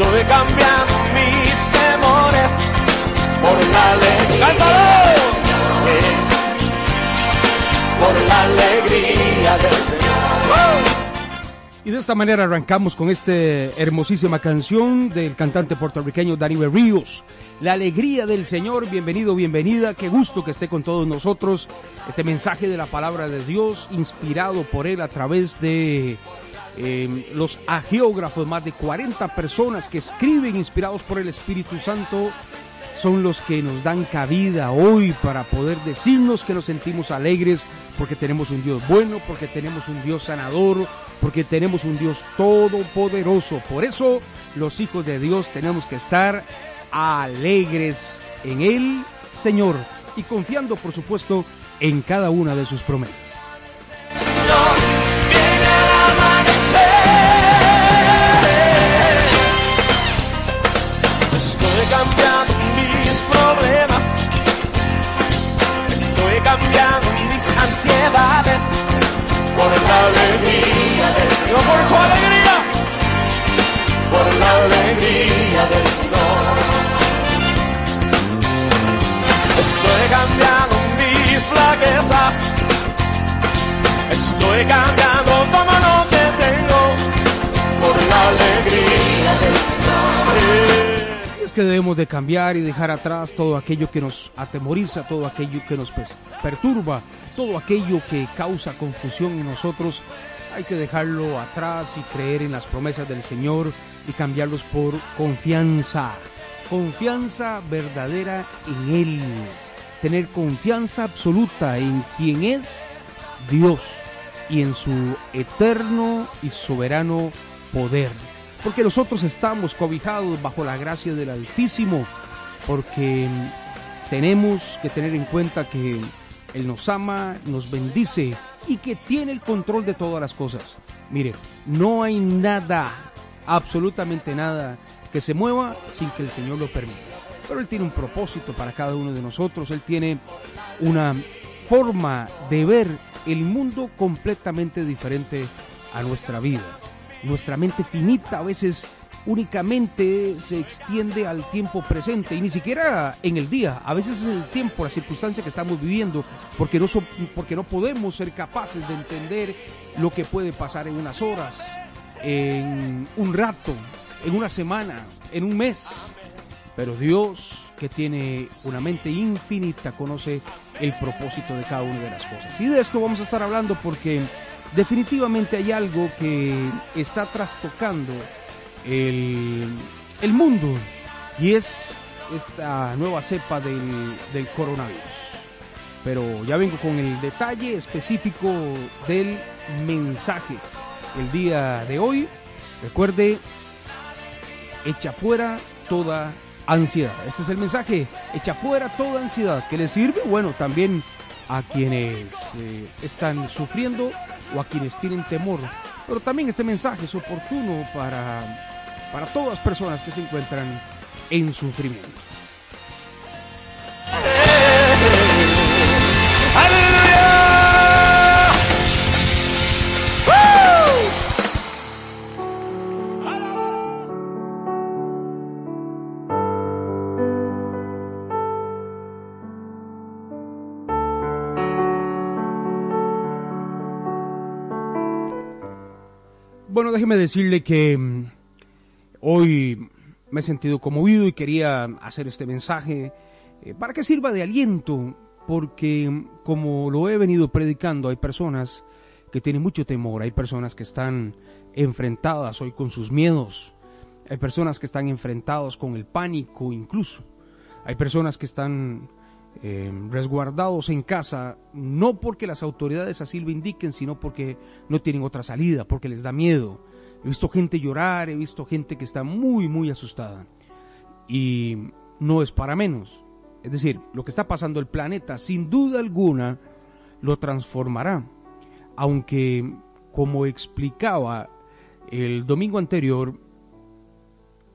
Estoy cambiando mis temores por la alegría. Por la alegría del Señor. Y de esta manera arrancamos con esta hermosísima canción del cantante puertorriqueño Daniel Ríos. La alegría del Señor, bienvenido, bienvenida, qué gusto que esté con todos nosotros. Este mensaje de la palabra de Dios, inspirado por Él a través de em, los agiógrafos, más de 40 personas que escriben inspirados por el Espíritu Santo, son los que nos dan cabida hoy para poder decirnos que nos sentimos alegres porque tenemos un Dios bueno, porque tenemos un Dios sanador, porque tenemos un Dios todopoderoso. Por eso los hijos de Dios tenemos que estar alegres en Él, Señor, y confiando, por supuesto, en cada una de sus promesas. Por la alegría del Señor, por su alegría, por la alegría del Señor. Estoy cambiando mis flaquezas, estoy cambiando todo lo que tengo por la alegría del Señor. Es que debemos de cambiar y dejar atrás todo aquello que nos atemoriza, todo aquello que nos perturba, todo aquello que causa confusión en nosotros, hay que dejarlo atrás y creer en las promesas del Señor y cambiarlos por confianza. Confianza verdadera en Él. Tener confianza absoluta en quien es Dios y en su eterno y soberano poder. Porque nosotros estamos cobijados bajo la gracia del Altísimo. Porque tenemos que tener en cuenta que él nos ama, nos bendice y que tiene el control de todas las cosas. Mire, no hay nada, absolutamente nada, que se mueva sin que el Señor lo permita. Pero Él tiene un propósito para cada uno de nosotros, Él tiene una forma de ver el mundo completamente diferente a nuestra vida. Nuestra mente finita a veces únicamente se extiende al tiempo presente y ni siquiera en el día, a veces es el tiempo, la circunstancia que estamos viviendo, porque no, porque no podemos ser capaces de entender lo que puede pasar en unas horas, en un rato, en una semana, en un mes. Pero Dios, que tiene una mente infinita, conoce el propósito de cada una de las cosas. Y de esto vamos a estar hablando porque definitivamente hay algo que está trastocando el, mundo y es esta nueva cepa del, del coronavirus. Pero ya vengo con el detalle específico del mensaje. El día de hoy, recuerde, echa fuera toda ansiedad. Este es el mensaje, echa fuera toda ansiedad. que le sirve? Bueno, también a quienes eh, están sufriendo o a quienes tienen temor. Pero también este mensaje es oportuno para para todas las personas que se encuentran en sufrimiento. Déjeme decirle que mm, Hoy me he sentido conmovido y quería hacer este mensaje eh, para que sirva de aliento, porque como lo he venido predicando, hay personas que tienen mucho temor, hay personas que están enfrentadas hoy con sus miedos, hay personas que están enfrentadas con el pánico incluso, hay personas que están eh, resguardados en casa, no porque las autoridades así lo indiquen, sino porque no tienen otra salida, porque les da miedo, He visto gente llorar, he visto gente que está muy, muy asustada. Y no es para menos. Es decir, lo que está pasando el planeta, sin duda alguna, lo transformará. Aunque, como explicaba el domingo anterior,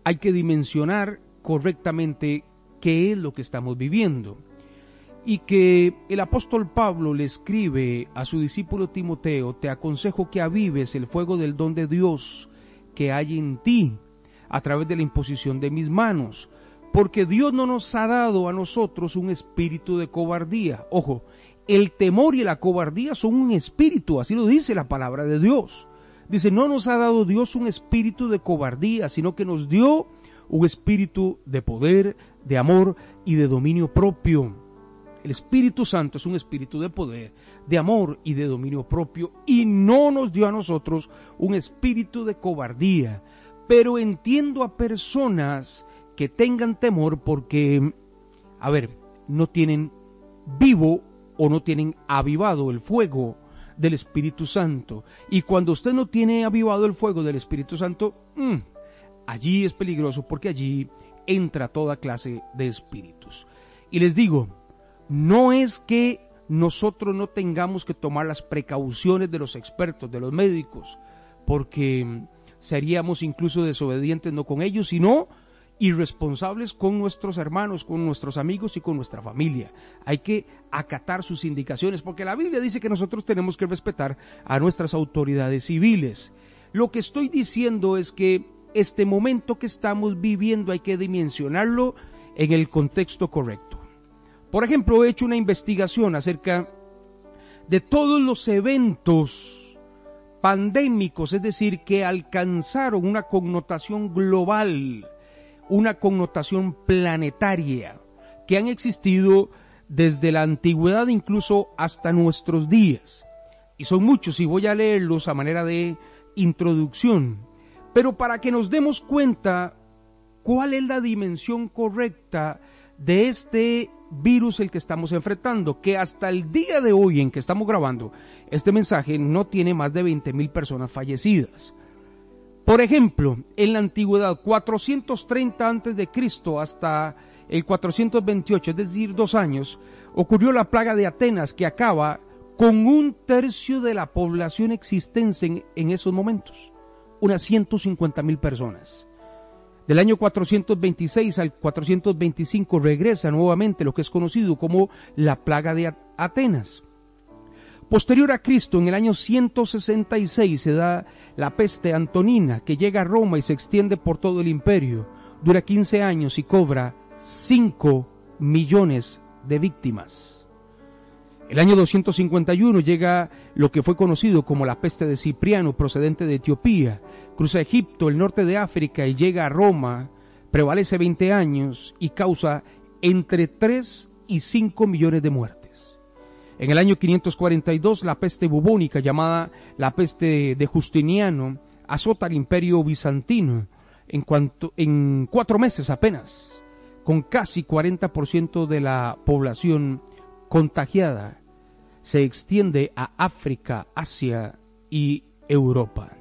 hay que dimensionar correctamente qué es lo que estamos viviendo. Y que el apóstol Pablo le escribe a su discípulo Timoteo, te aconsejo que avives el fuego del don de Dios que hay en ti a través de la imposición de mis manos, porque Dios no nos ha dado a nosotros un espíritu de cobardía. Ojo, el temor y la cobardía son un espíritu, así lo dice la palabra de Dios. Dice, no nos ha dado Dios un espíritu de cobardía, sino que nos dio un espíritu de poder, de amor y de dominio propio. El Espíritu Santo es un espíritu de poder, de amor y de dominio propio y no nos dio a nosotros un espíritu de cobardía. Pero entiendo a personas que tengan temor porque, a ver, no tienen vivo o no tienen avivado el fuego del Espíritu Santo. Y cuando usted no tiene avivado el fuego del Espíritu Santo, mm, allí es peligroso porque allí entra toda clase de espíritus. Y les digo, no es que nosotros no tengamos que tomar las precauciones de los expertos, de los médicos, porque seríamos incluso desobedientes no con ellos, sino irresponsables con nuestros hermanos, con nuestros amigos y con nuestra familia. Hay que acatar sus indicaciones, porque la Biblia dice que nosotros tenemos que respetar a nuestras autoridades civiles. Lo que estoy diciendo es que este momento que estamos viviendo hay que dimensionarlo en el contexto correcto. Por ejemplo, he hecho una investigación acerca de todos los eventos pandémicos, es decir, que alcanzaron una connotación global una connotación planetaria que han existido desde la antigüedad incluso hasta nuestros días. Y son muchos y voy a leerlos a manera de introducción. Pero para que nos demos cuenta cuál es la dimensión correcta de este virus el que estamos enfrentando, que hasta el día de hoy en que estamos grabando este mensaje no tiene más de 20 mil personas fallecidas. Por ejemplo, en la antigüedad, 430 antes de Cristo hasta el 428, es decir, dos años, ocurrió la plaga de Atenas que acaba con un tercio de la población existente en, esos momentos, unas 150 mil personas. Del año 426 al 425 regresa nuevamente lo que es conocido como la plaga de Atenas. Posterior a Cristo, en el año 166 se da la peste antonina que llega a Roma y se extiende por todo el imperio. Dura 15 años y cobra 5 millones de víctimas. El año 251 llega lo que fue conocido como la peste de Cipriano procedente de Etiopía. Cruza Egipto, el norte de África y llega a Roma. Prevalece 20 años y causa entre 3 y 5 millones de muertes. En el año 542 la peste bubónica llamada la peste de Justiniano azota al imperio bizantino en, cuanto, en cuatro meses apenas, con casi 40% de la población contagiada. Se extiende a África, Asia y Europa.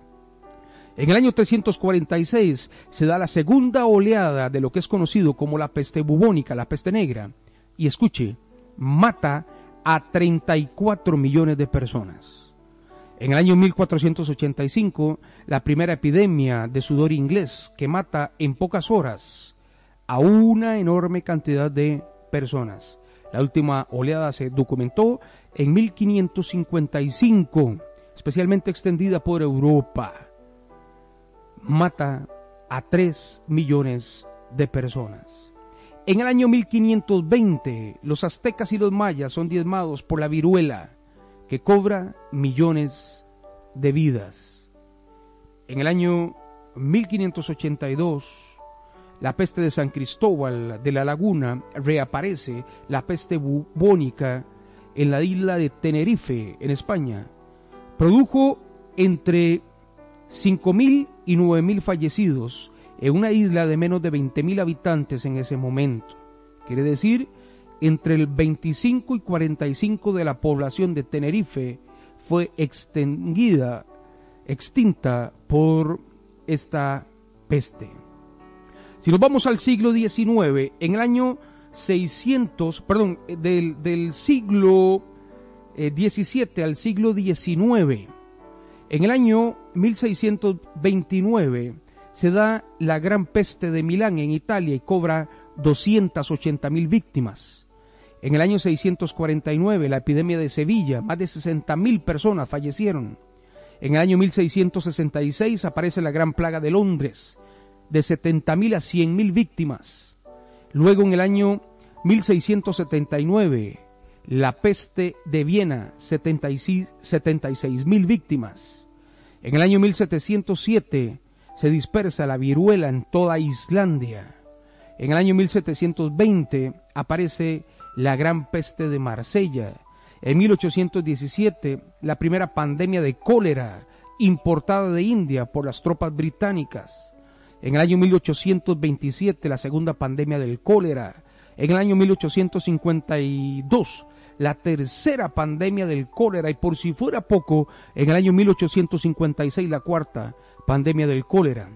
En el año 346 se da la segunda oleada de lo que es conocido como la peste bubónica, la peste negra, y escuche, mata a 34 millones de personas. En el año 1485, la primera epidemia de sudor inglés que mata en pocas horas a una enorme cantidad de personas. La última oleada se documentó en 1555, especialmente extendida por Europa. Mata a 3 millones de personas. En el año 1520, los aztecas y los mayas son diezmados por la viruela, que cobra millones de vidas. En el año 1582, la peste de San Cristóbal de la Laguna reaparece, la peste bubónica en la isla de Tenerife, en España. Produjo entre 5.000 y 9.000 fallecidos en una isla de menos de 20.000 habitantes en ese momento. Quiere decir, entre el 25 y 45 de la población de Tenerife fue extinguida, extinta por esta peste. Si nos vamos al siglo XIX, en el año 600, perdón, del, del siglo XVII eh, al siglo XIX, en el año 1629, se da la gran peste de Milán en Italia y cobra 280 mil víctimas. En el año 649, la epidemia de Sevilla, más de 60.000 personas fallecieron. En el año 1666 aparece la gran plaga de Londres, de 70.000 a 100.000 víctimas. Luego en el año 1679, la peste de Viena, 76.000 víctimas. En el año 1707 se dispersa la viruela en toda Islandia. En el año 1720 aparece la gran peste de Marsella. En 1817 la primera pandemia de cólera importada de India por las tropas británicas. En el año 1827 la segunda pandemia del cólera. En el año 1852 la tercera pandemia del cólera y por si fuera poco, en el año 1856 la cuarta pandemia del cólera.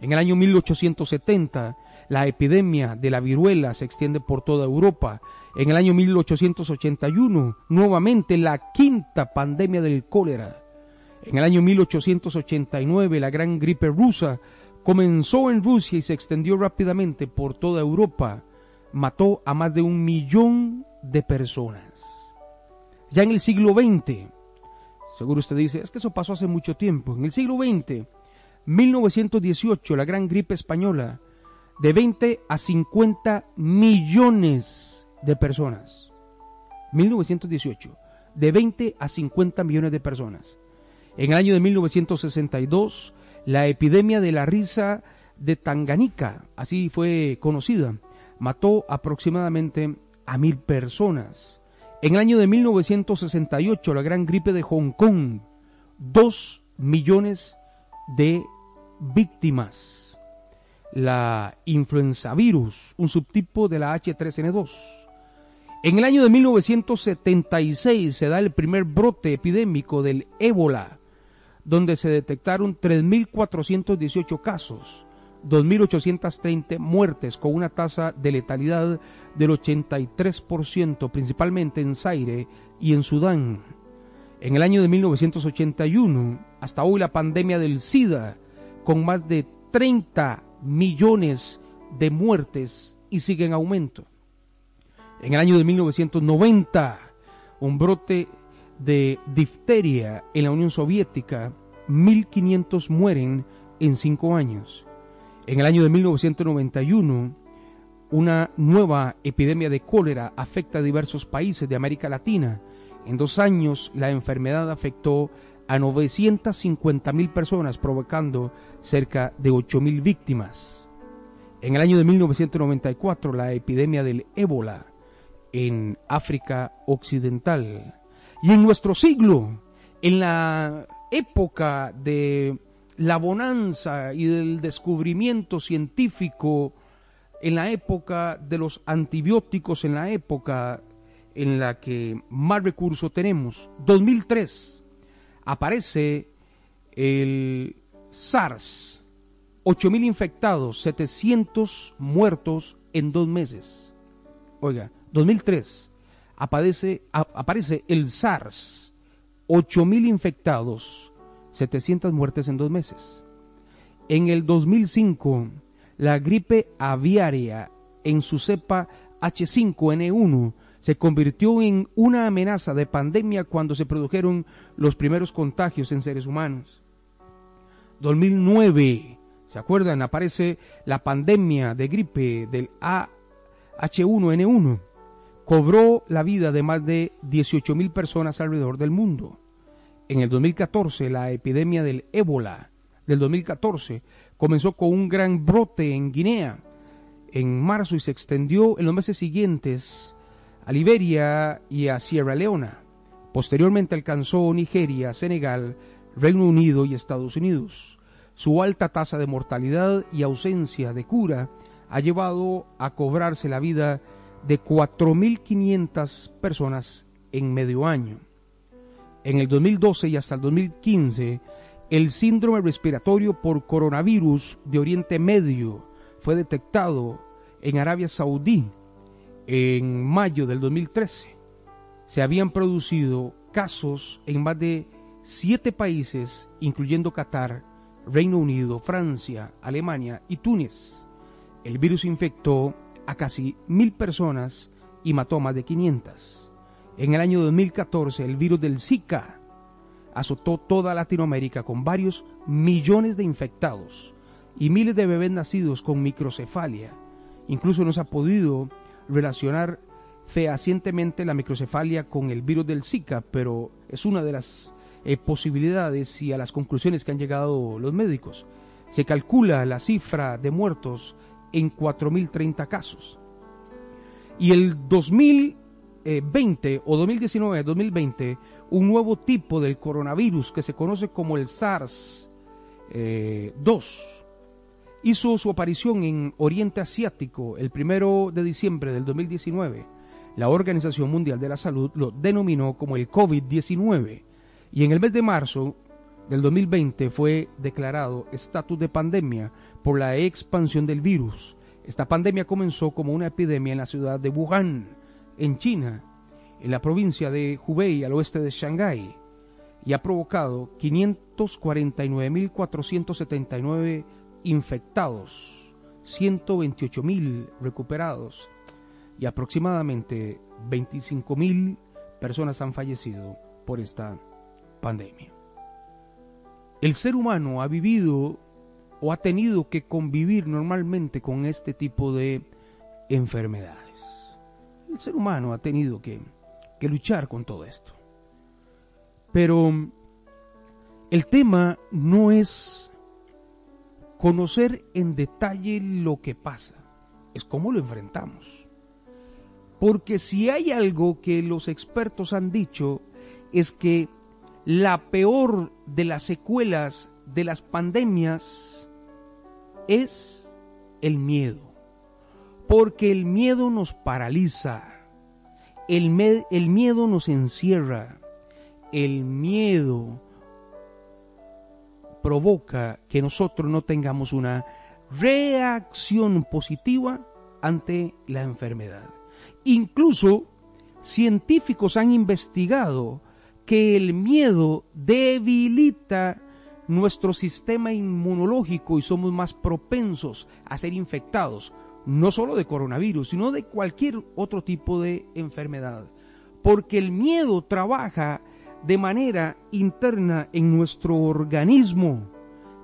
En el año 1870 la epidemia de la viruela se extiende por toda Europa. En el año 1881 nuevamente la quinta pandemia del cólera. En el año 1889 la gran gripe rusa comenzó en Rusia y se extendió rápidamente por toda Europa. Mató a más de un millón de personas. Ya en el siglo XX, seguro usted dice, es que eso pasó hace mucho tiempo. En el siglo XX, 1918, la gran gripe española, de 20 a 50 millones de personas. 1918, de 20 a 50 millones de personas. En el año de 1962, la epidemia de la risa de Tanganica, así fue conocida, mató aproximadamente a mil personas. En el año de 1968, la gran gripe de Hong Kong, dos millones de víctimas. La influenza virus, un subtipo de la H3N2. En el año de 1976 se da el primer brote epidémico del ébola, donde se detectaron 3.418 casos, 2.830 muertes con una tasa de letalidad del 83%, principalmente en Zaire y en Sudán. En el año de 1981, hasta hoy la pandemia del SIDA, con más de 30 millones de muertes y sigue en aumento. En el año de 1990, un brote de difteria en la Unión Soviética, 1.500 mueren en cinco años. En el año de 1991, una nueva epidemia de cólera afecta a diversos países de América Latina. En dos años, la enfermedad afectó a 950 mil personas, provocando cerca de 8 mil víctimas. En el año de 1994, la epidemia del ébola en África Occidental y en nuestro siglo, en la época de la bonanza y del descubrimiento científico, en la época de los antibióticos, en la época en la que más recursos tenemos, 2003, aparece el SARS, 8.000 infectados, 700 muertos en dos meses. Oiga, 2003, aparece, aparece el SARS, 8.000 infectados, 700 muertes en dos meses. En el 2005, la gripe aviaria en su cepa H5N1 se convirtió en una amenaza de pandemia cuando se produjeron los primeros contagios en seres humanos. 2009, ¿se acuerdan? Aparece la pandemia de gripe del H1N1 cobró la vida de más de 18 mil personas alrededor del mundo. En el 2014, la epidemia del ébola del 2014 comenzó con un gran brote en Guinea en marzo y se extendió en los meses siguientes a Liberia y a Sierra Leona. Posteriormente alcanzó Nigeria, Senegal, Reino Unido y Estados Unidos. Su alta tasa de mortalidad y ausencia de cura ha llevado a cobrarse la vida de 4.500 personas en medio año. En el 2012 y hasta el 2015, el síndrome respiratorio por coronavirus de Oriente Medio fue detectado en Arabia Saudí en mayo del 2013. Se habían producido casos en más de siete países, incluyendo Qatar, Reino Unido, Francia, Alemania y Túnez. El virus infectó a casi mil personas y mató a más de 500. En el año 2014 el virus del Zika azotó toda Latinoamérica con varios millones de infectados y miles de bebés nacidos con microcefalia. Incluso no se ha podido relacionar fehacientemente la microcefalia con el virus del Zika, pero es una de las eh, posibilidades y a las conclusiones que han llegado los médicos. Se calcula la cifra de muertos en 4.030 casos. Y el 2020 o 2019-2020, un nuevo tipo del coronavirus que se conoce como el SARS-2 eh, hizo su aparición en Oriente Asiático el primero de diciembre del 2019. La Organización Mundial de la Salud lo denominó como el COVID-19 y en el mes de marzo del 2020 fue declarado estatus de pandemia por la expansión del virus. Esta pandemia comenzó como una epidemia en la ciudad de Wuhan, en China, en la provincia de Hubei, al oeste de Shanghái, y ha provocado 549.479 infectados, 128.000 recuperados y aproximadamente 25.000 personas han fallecido por esta pandemia. El ser humano ha vivido o ha tenido que convivir normalmente con este tipo de enfermedades. El ser humano ha tenido que, luchar con todo esto. Pero el tema no es conocer en detalle lo que pasa, es cómo lo enfrentamos. Porque si hay algo que los expertos han dicho es que la peor de las secuelas de las pandemias es el miedo. Porque el miedo nos paraliza, el, el miedo nos encierra, el miedo provoca que nosotros no tengamos una reacción positiva ante la enfermedad. Incluso científicos han investigado que el miedo debilita nuestro sistema inmunológico y somos más propensos a ser infectados, no solo de coronavirus, sino de cualquier otro tipo de enfermedad. Porque el miedo trabaja de manera interna en nuestro organismo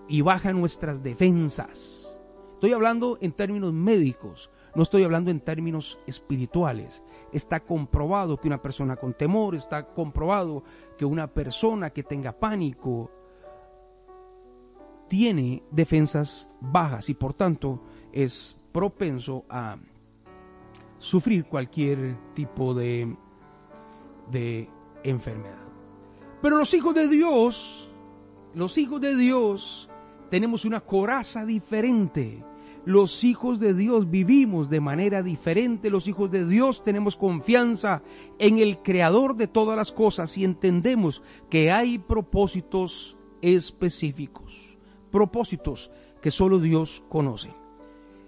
y baja nuestras defensas. Estoy hablando en términos médicos, no estoy hablando en términos espirituales. Está comprobado que una persona con temor, está comprobado que una persona que tenga pánico tiene defensas bajas y por tanto es propenso a sufrir cualquier tipo de, de enfermedad. Pero los hijos de Dios, los hijos de Dios, tenemos una coraza diferente los hijos de Dios vivimos de manera diferente. Los hijos de Dios tenemos confianza en el Creador de todas las cosas y entendemos que hay propósitos específicos. Propósitos que solo Dios conoce.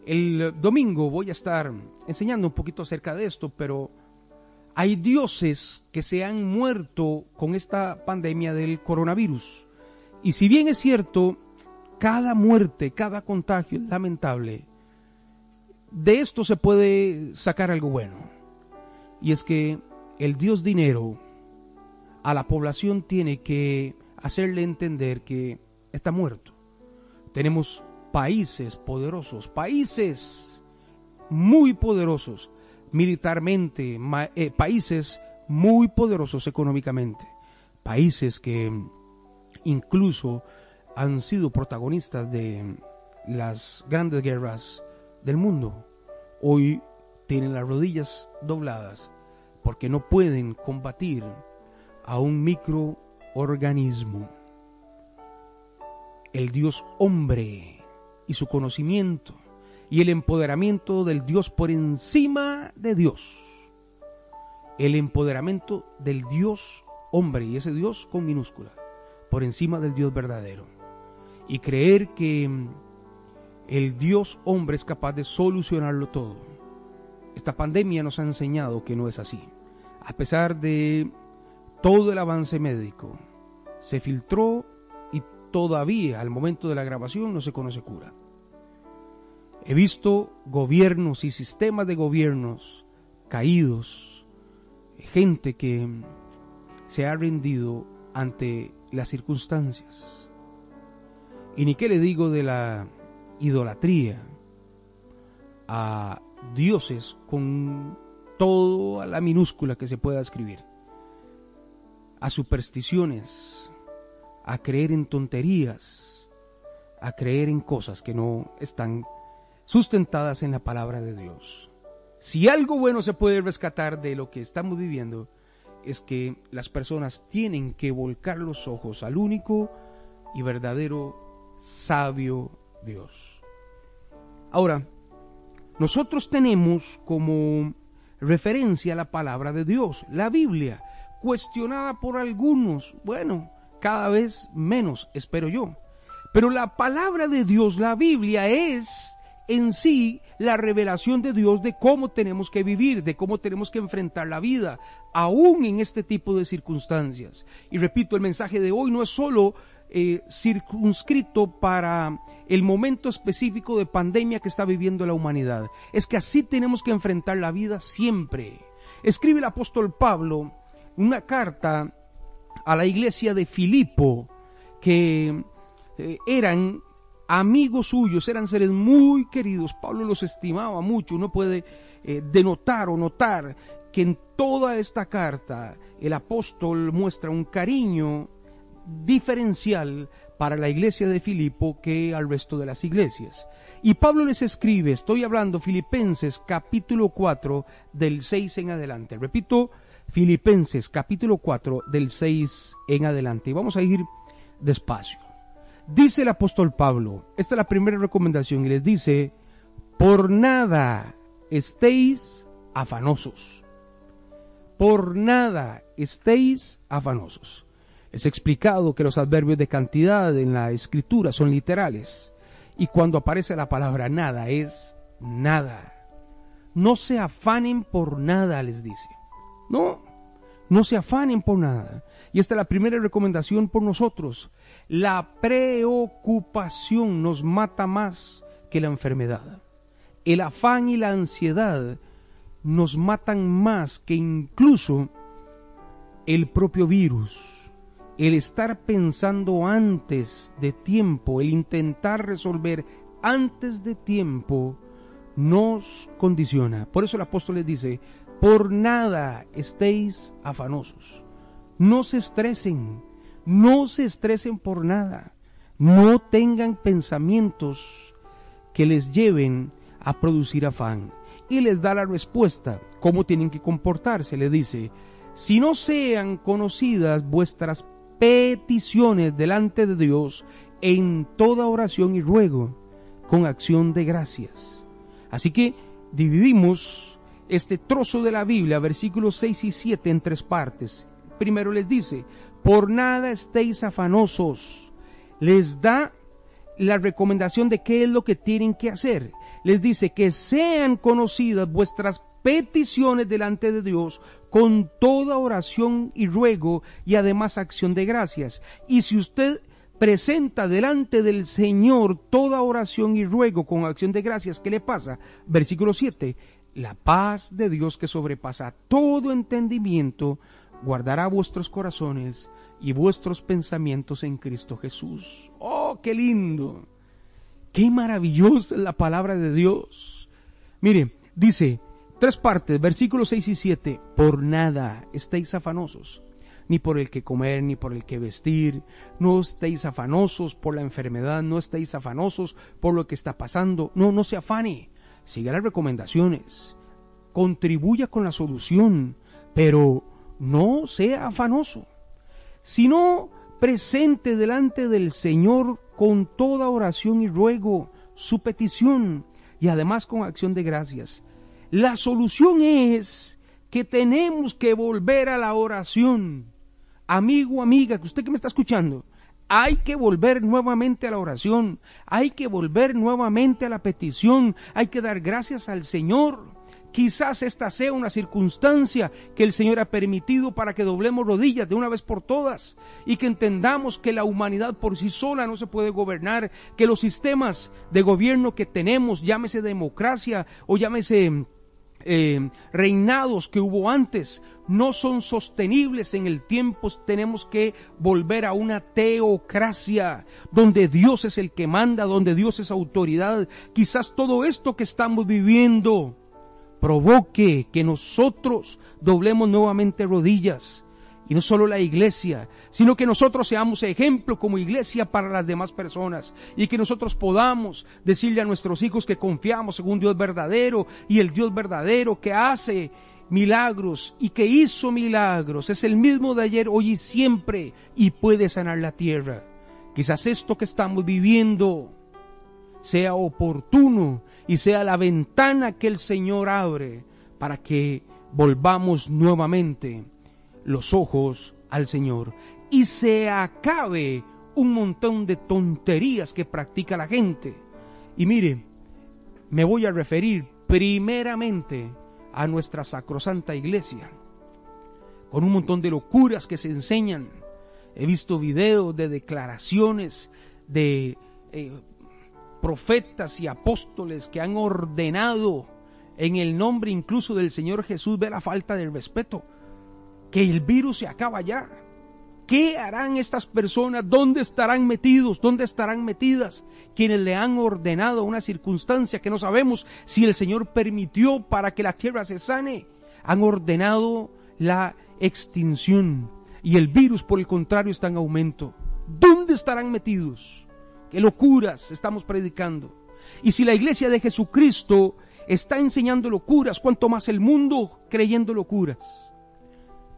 El domingo voy a estar enseñando un poquito acerca de esto, pero hay dioses que se han muerto con esta pandemia del coronavirus. Y si bien es cierto, cada muerte, cada contagio es lamentable, de esto se puede sacar algo bueno. Y es que el Dios dinero a la población tiene que hacerle entender que está muerto. Tenemos países poderosos, países muy poderosos militarmente, eh, países muy poderosos económicamente, países que incluso han sido protagonistas de las grandes guerras del mundo. Hoy tienen las rodillas dobladas porque no pueden combatir a un microorganismo. El Dios hombre y su conocimiento y el empoderamiento del Dios por encima de Dios. El empoderamiento del Dios hombre y ese Dios con minúscula por encima del Dios verdadero y creer que el Dios hombre es capaz de solucionarlo todo. Esta pandemia nos ha enseñado que no es así. A pesar de todo el avance médico, se filtró todavía al momento de la grabación no se conoce cura. He visto gobiernos y sistemas de gobiernos caídos, gente que se ha rendido ante las circunstancias. Y ni qué le digo de la idolatría a dioses con toda la minúscula que se pueda escribir, a supersticiones, a creer en tonterías, a creer en cosas que no están sustentadas en la palabra de Dios. Si algo bueno se puede rescatar de lo que estamos viviendo, es que las personas tienen que volcar los ojos al único y verdadero sabio Dios. Ahora, nosotros tenemos como referencia la palabra de Dios, la Biblia, cuestionada por algunos, bueno, cada vez menos, espero yo. Pero la palabra de Dios, la Biblia, es en sí la revelación de Dios de cómo tenemos que vivir, de cómo tenemos que enfrentar la vida, aún en este tipo de circunstancias. Y repito, el mensaje de hoy no es solo eh, circunscrito para el momento específico de pandemia que está viviendo la humanidad. Es que así tenemos que enfrentar la vida siempre. Escribe el apóstol Pablo una carta a la iglesia de Filipo que eh, eran amigos suyos, eran seres muy queridos, Pablo los estimaba mucho, uno puede eh, denotar o notar que en toda esta carta el apóstol muestra un cariño diferencial para la iglesia de Filipo que al resto de las iglesias. Y Pablo les escribe, estoy hablando Filipenses capítulo 4 del 6 en adelante. Repito, Filipenses capítulo 4 del 6 en adelante. Y vamos a ir despacio. Dice el apóstol Pablo, esta es la primera recomendación y les dice, por nada estéis afanosos. Por nada estéis afanosos. Es explicado que los adverbios de cantidad en la escritura son literales y cuando aparece la palabra nada es nada. No se afanen por nada, les dice. No, no se afanen por nada. Y esta es la primera recomendación por nosotros. La preocupación nos mata más que la enfermedad. El afán y la ansiedad nos matan más que incluso el propio virus. El estar pensando antes de tiempo, el intentar resolver antes de tiempo, nos condiciona. Por eso el apóstol les dice, por nada estéis afanosos. No se estresen, no se estresen por nada. No tengan pensamientos que les lleven a producir afán. Y les da la respuesta, cómo tienen que comportarse. Le dice, si no sean conocidas vuestras peticiones delante de Dios en toda oración y ruego, con acción de gracias. Así que dividimos este trozo de la Biblia, versículos 6 y 7, en tres partes. Primero les dice, por nada estéis afanosos. Les da la recomendación de qué es lo que tienen que hacer. Les dice que sean conocidas vuestras peticiones delante de Dios con toda oración y ruego y además acción de gracias. Y si usted presenta delante del Señor toda oración y ruego con acción de gracias, ¿qué le pasa? Versículo 7. La paz de Dios que sobrepasa todo entendimiento guardará vuestros corazones y vuestros pensamientos en Cristo Jesús. ¡Oh, qué lindo! ¡Qué maravillosa es la palabra de Dios! Mire, dice, tres partes, versículos 6 y 7, por nada estéis afanosos, ni por el que comer, ni por el que vestir, no estéis afanosos por la enfermedad, no estéis afanosos por lo que está pasando, no, no se afane, siga las recomendaciones, contribuya con la solución, pero no sea afanoso, sino presente delante del Señor con toda oración y ruego su petición y además con acción de gracias. La solución es que tenemos que volver a la oración. Amigo, amiga, que usted que me está escuchando, hay que volver nuevamente a la oración, hay que volver nuevamente a la petición, hay que dar gracias al Señor. Quizás esta sea una circunstancia que el Señor ha permitido para que doblemos rodillas de una vez por todas y que entendamos que la humanidad por sí sola no se puede gobernar, que los sistemas de gobierno que tenemos, llámese democracia o llámese eh, reinados que hubo antes no son sostenibles en el tiempo. Tenemos que volver a una teocracia donde Dios es el que manda, donde Dios es autoridad. Quizás todo esto que estamos viviendo provoque que nosotros doblemos nuevamente rodillas y no solo la iglesia, sino que nosotros seamos ejemplo como iglesia para las demás personas y que nosotros podamos decirle a nuestros hijos que confiamos en un Dios verdadero y el Dios verdadero que hace milagros y que hizo milagros. Es el mismo de ayer, hoy y siempre y puede sanar la tierra. Quizás esto que estamos viviendo sea oportuno y sea la ventana que el Señor abre para que volvamos nuevamente los ojos al Señor y se acabe un montón de tonterías que practica la gente. Y mire, me voy a referir primeramente a nuestra sacrosanta iglesia, con un montón de locuras que se enseñan. He visto videos de declaraciones de eh, profetas y apóstoles que han ordenado en el nombre incluso del Señor Jesús, ve la falta de respeto que el virus se acaba ya. ¿Qué harán estas personas? ¿Dónde estarán metidos? ¿Dónde estarán metidas quienes le han ordenado una circunstancia que no sabemos si el Señor permitió para que la tierra se sane? Han ordenado la extinción y el virus por el contrario está en aumento. ¿Dónde estarán metidos? ¿Qué locuras estamos predicando? Y si la iglesia de Jesucristo está enseñando locuras, cuanto más el mundo creyendo locuras.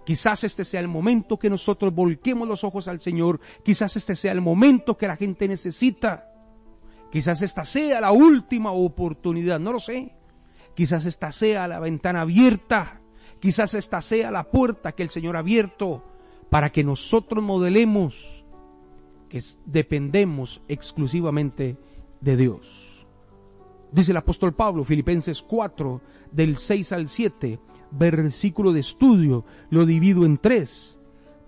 Quizás este sea el momento que nosotros volquemos los ojos al Señor. Quizás este sea el momento que la gente necesita. Quizás esta sea la última oportunidad, no lo sé. Quizás esta sea la ventana abierta. Quizás esta sea la puerta que el Señor ha abierto para que nosotros modelemos que dependemos exclusivamente de Dios. Dice el apóstol Pablo, Filipenses 4, del 6 al 7, versículo de estudio, lo divido en tres.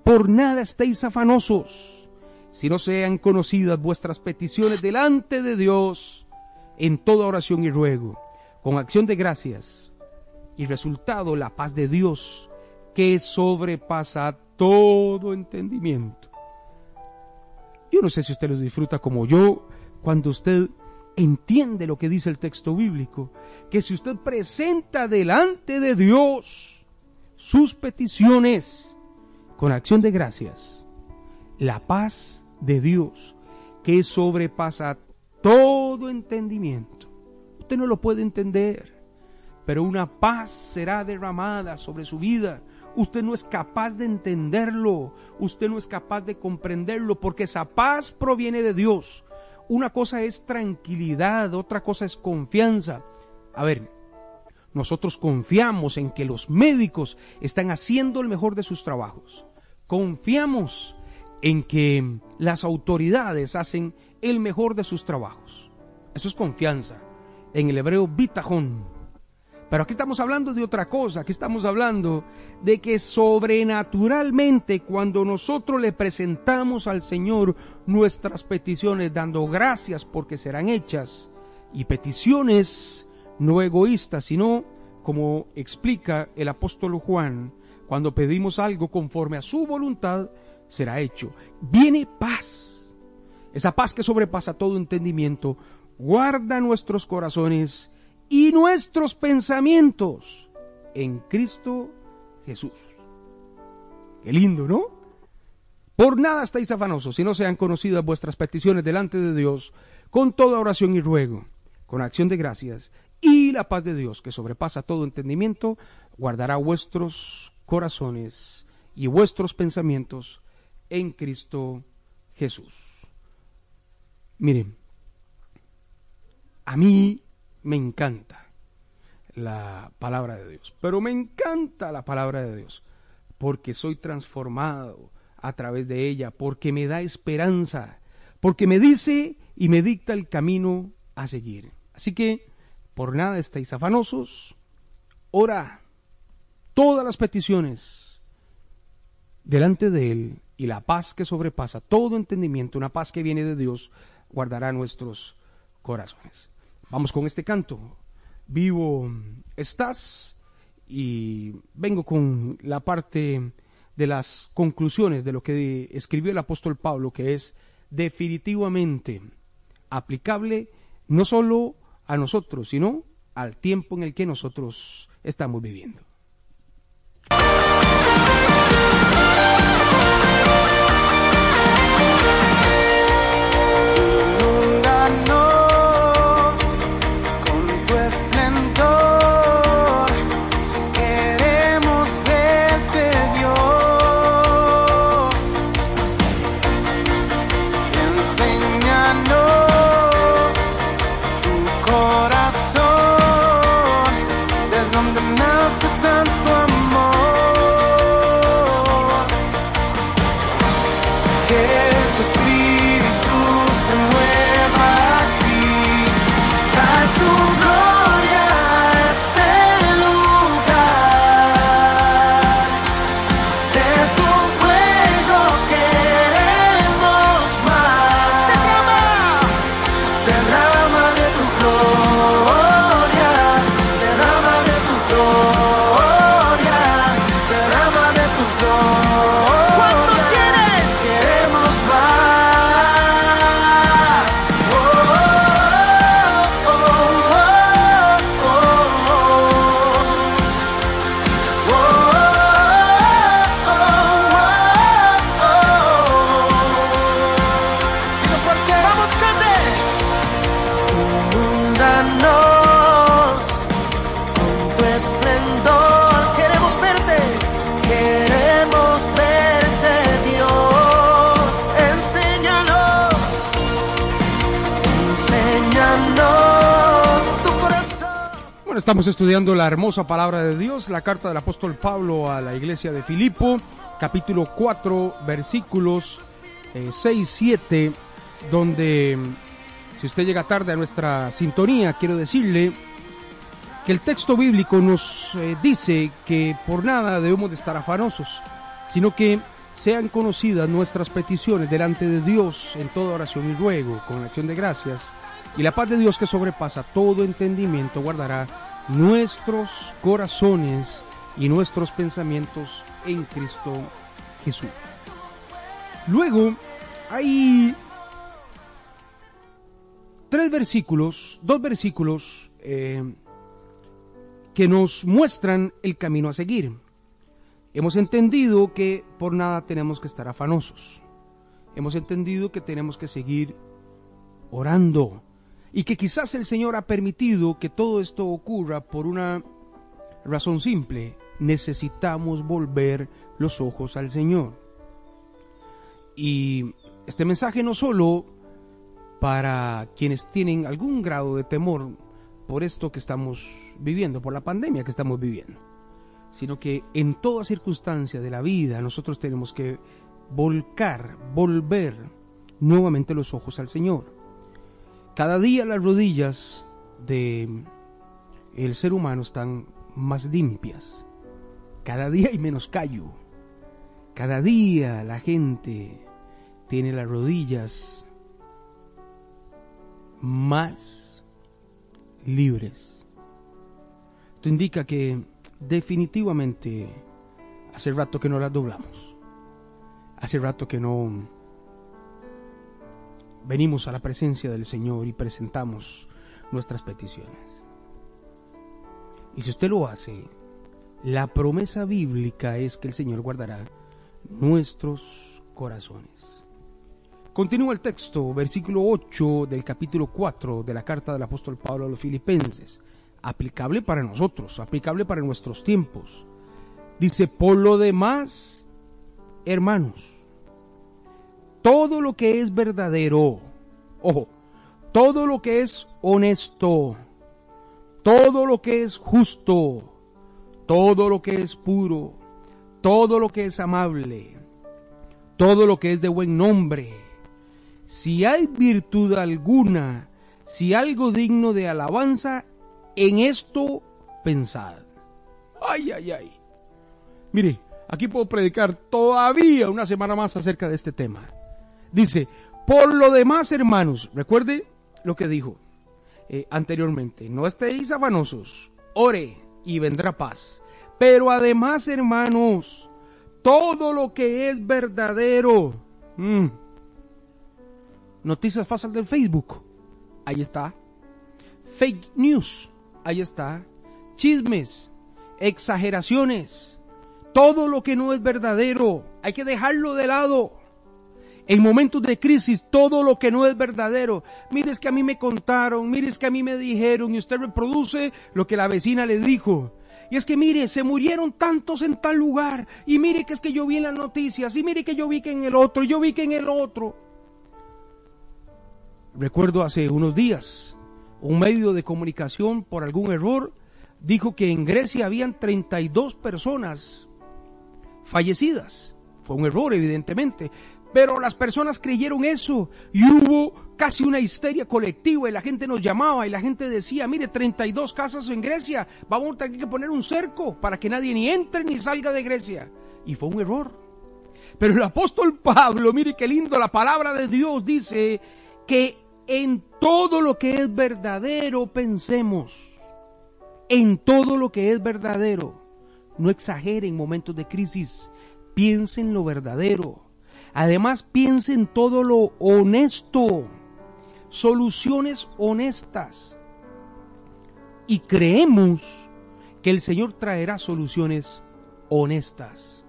Por nada estéis afanosos, si no sean conocidas vuestras peticiones delante de Dios en toda oración y ruego, con acción de gracias, y resultado la paz de Dios, que sobrepasa todo entendimiento. Yo no sé si usted lo disfruta como yo, cuando usted entiende lo que dice el texto bíblico, que si usted presenta delante de Dios sus peticiones con acción de gracias, la paz de Dios que sobrepasa todo entendimiento. Usted no lo puede entender, pero una paz será derramada sobre su vida. Usted no es capaz de entenderlo, usted no es capaz de comprenderlo, porque esa paz proviene de Dios. Una cosa es tranquilidad, otra cosa es confianza. A ver, nosotros confiamos en que los médicos están haciendo el mejor de sus trabajos. Confiamos en que las autoridades hacen el mejor de sus trabajos. Eso es confianza. En el hebreo bitajón. Pero aquí estamos hablando de otra cosa, aquí estamos hablando de que sobrenaturalmente cuando nosotros le presentamos al Señor nuestras peticiones dando gracias porque serán hechas y peticiones no egoístas, sino como explica el apóstol Juan, cuando pedimos algo conforme a su voluntad, será hecho. Viene paz. Esa paz que sobrepasa todo entendimiento, guarda nuestros corazones y nuestros pensamientos en Cristo Jesús. Qué lindo, ¿no? Por nada estáis afanosos, si no sean conocidas vuestras peticiones delante de Dios, con toda oración y ruego, con acción de gracias, y la paz de Dios, que sobrepasa todo entendimiento, guardará vuestros corazones y vuestros pensamientos en Cristo Jesús. Miren, a mí me encanta la palabra de Dios, pero me encanta la palabra de Dios, porque soy transformado a través de ella, porque me da esperanza, porque me dice y me dicta el camino a seguir. Así que, por nada estáis afanosos, ora todas las peticiones delante de Él y la paz que sobrepasa todo entendimiento, una paz que viene de Dios, guardará nuestros corazones. Vamos con este canto. vivo estás y vengo con la parte de las conclusiones de lo que escribió el apóstol Pablo, que es definitivamente aplicable no solo a nosotros, sino al tiempo en el que nosotros estamos viviendo. Estamos estudiando la hermosa palabra de Dios, la carta del apóstol Pablo a la iglesia de Filipo, capítulo 4, versículos 6 y 7, donde, si usted llega tarde a nuestra sintonía, quiero decirle que el texto bíblico nos eh, dice que por nada debemos de estar afanosos, sino que sean conocidas nuestras peticiones delante de Dios en toda oración y ruego, con acción de gracias, y la paz de Dios que sobrepasa todo entendimiento guardará nuestros corazones y nuestros pensamientos en Cristo Jesús. Luego hay tres versículos, dos versículos eh, que nos muestran el camino a seguir. Hemos entendido que por nada tenemos que estar afanosos. Hemos entendido que tenemos que seguir orando, y que quizás el Señor ha permitido que todo esto ocurra por una razón simple. Necesitamos volver los ojos al Señor. Y este mensaje no solo para quienes tienen algún grado de temor por esto que estamos viviendo, por la pandemia que estamos viviendo, sino que en toda circunstancia de la vida nosotros tenemos que volcar, volver nuevamente los ojos al Señor. Cada día las rodillas de el ser humano están más limpias. Cada día hay menos callo. Cada día la gente tiene las rodillas más libres. Esto indica que definitivamente hace rato que no las doblamos. Hace rato que no venimos a la presencia del Señor y presentamos nuestras peticiones. Y si usted lo hace, la promesa bíblica es que el Señor guardará nuestros corazones. Continúa el texto, versículo 8 del capítulo 4 de la carta del apóstol Pablo a los filipenses, aplicable para nosotros, aplicable para nuestros tiempos. Dice, por lo demás, hermanos, todo lo que es verdadero, ojo, todo lo que es honesto, todo lo que es justo, todo lo que es puro, todo lo que es amable, todo lo que es de buen nombre, si hay virtud alguna, si algo digno de alabanza, en esto pensad. Ay, ay, ay. Mire, aquí puedo predicar todavía una semana más acerca de este tema. Dice, por lo demás, hermanos, recuerde lo que dijo. eh, anteriormente. No estéis afanosos, ore y vendrá paz. Pero además, hermanos, todo lo que es verdadero. Mm, noticias falsas del Facebook. Ahí está. Fake news. Ahí está. Chismes. Exageraciones. Todo lo que no es verdadero. Hay que dejarlo de lado. En momentos de crisis, todo lo que no es verdadero. Mire, es que a mí me contaron, mire, es que a mí me dijeron, y usted reproduce lo que la vecina le dijo. Y es que mire, se murieron tantos en tal lugar. Y mire que es que yo vi en las noticias. Y mire que yo vi que en el otro. Yo vi que en el otro. Recuerdo hace unos días, un medio de comunicación por algún error dijo que en Grecia habían 32 personas fallecidas. Fue un error, evidentemente. Pero las personas creyeron eso y hubo casi una histeria colectiva y la gente nos llamaba y la gente decía, mire, 32 casas en Grecia, vamos a tener que poner un cerco para que nadie ni entre ni salga de Grecia. Y fue un error. Pero el apóstol Pablo, mire qué lindo, la palabra de Dios dice que en todo lo que es verdadero pensemos. En todo lo que es verdadero. No exageren en momentos de crisis. Piensen lo verdadero. Además, piensen todo lo honesto. Soluciones honestas. Y creemos que el Señor traerá soluciones honestas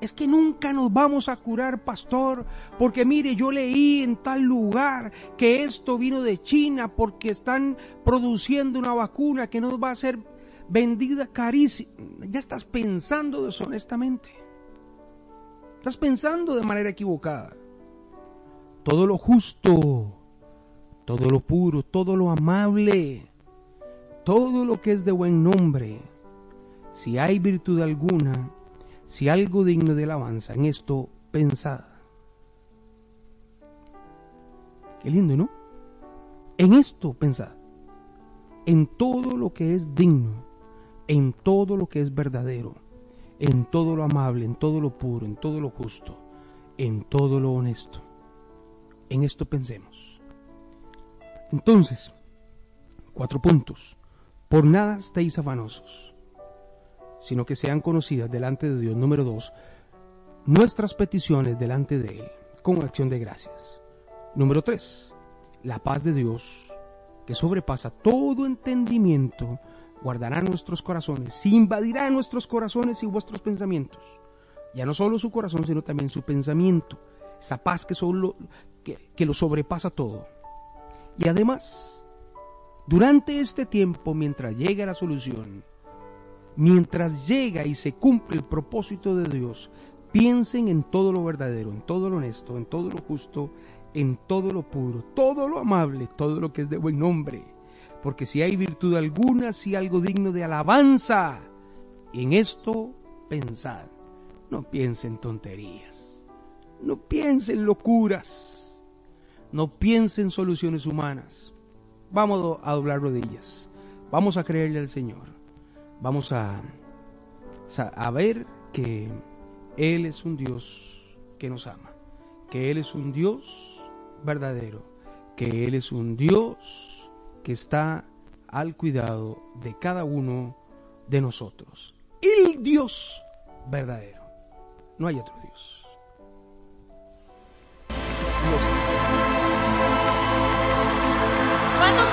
es que nunca nos vamos a curar, pastor, porque mire, yo leí en tal lugar que esto vino de China porque están produciendo una vacuna que nos va a ser vendida carísima. Ya estás pensando deshonestamente. Estás pensando de manera equivocada. Todo lo justo, todo lo puro, todo lo amable, todo lo que es de buen nombre, si hay virtud alguna, si algo digno de alabanza, en esto pensad. Qué lindo, ¿no? En esto pensad. En todo lo que es digno, en todo lo que es verdadero, en todo lo amable, en todo lo puro, en todo lo justo, en todo lo honesto. En esto pensemos. Entonces, cuatro puntos. Por nada estéis afanosos sino que sean conocidas delante de Dios. Número dos, nuestras peticiones delante de Él con acción de gracias. Número tres, la paz de Dios, que sobrepasa todo entendimiento, guardará nuestros corazones, invadirá nuestros corazones y vuestros pensamientos. Ya no solo su corazón, sino también su pensamiento. Esa paz que, solo, que, que lo sobrepasa todo. Y además, durante este tiempo, mientras llega la solución, mientras llega y se cumple el propósito de Dios, piensen en todo lo verdadero, en todo lo honesto, en todo lo justo, en todo lo puro, todo lo amable, todo lo que es de buen nombre. Porque si hay virtud alguna, si algo digno de alabanza, en esto pensad. No piensen tonterías, no piensen locuras, no piensen soluciones humanas. Vamos a doblar rodillas, vamos a creerle al Señor vamos a, a ver que Él es un Dios que nos ama, que Él es un Dios verdadero, que Él es un Dios que está al cuidado de cada uno de nosotros. El Dios verdadero. No hay otro Dios. ¿Cuántos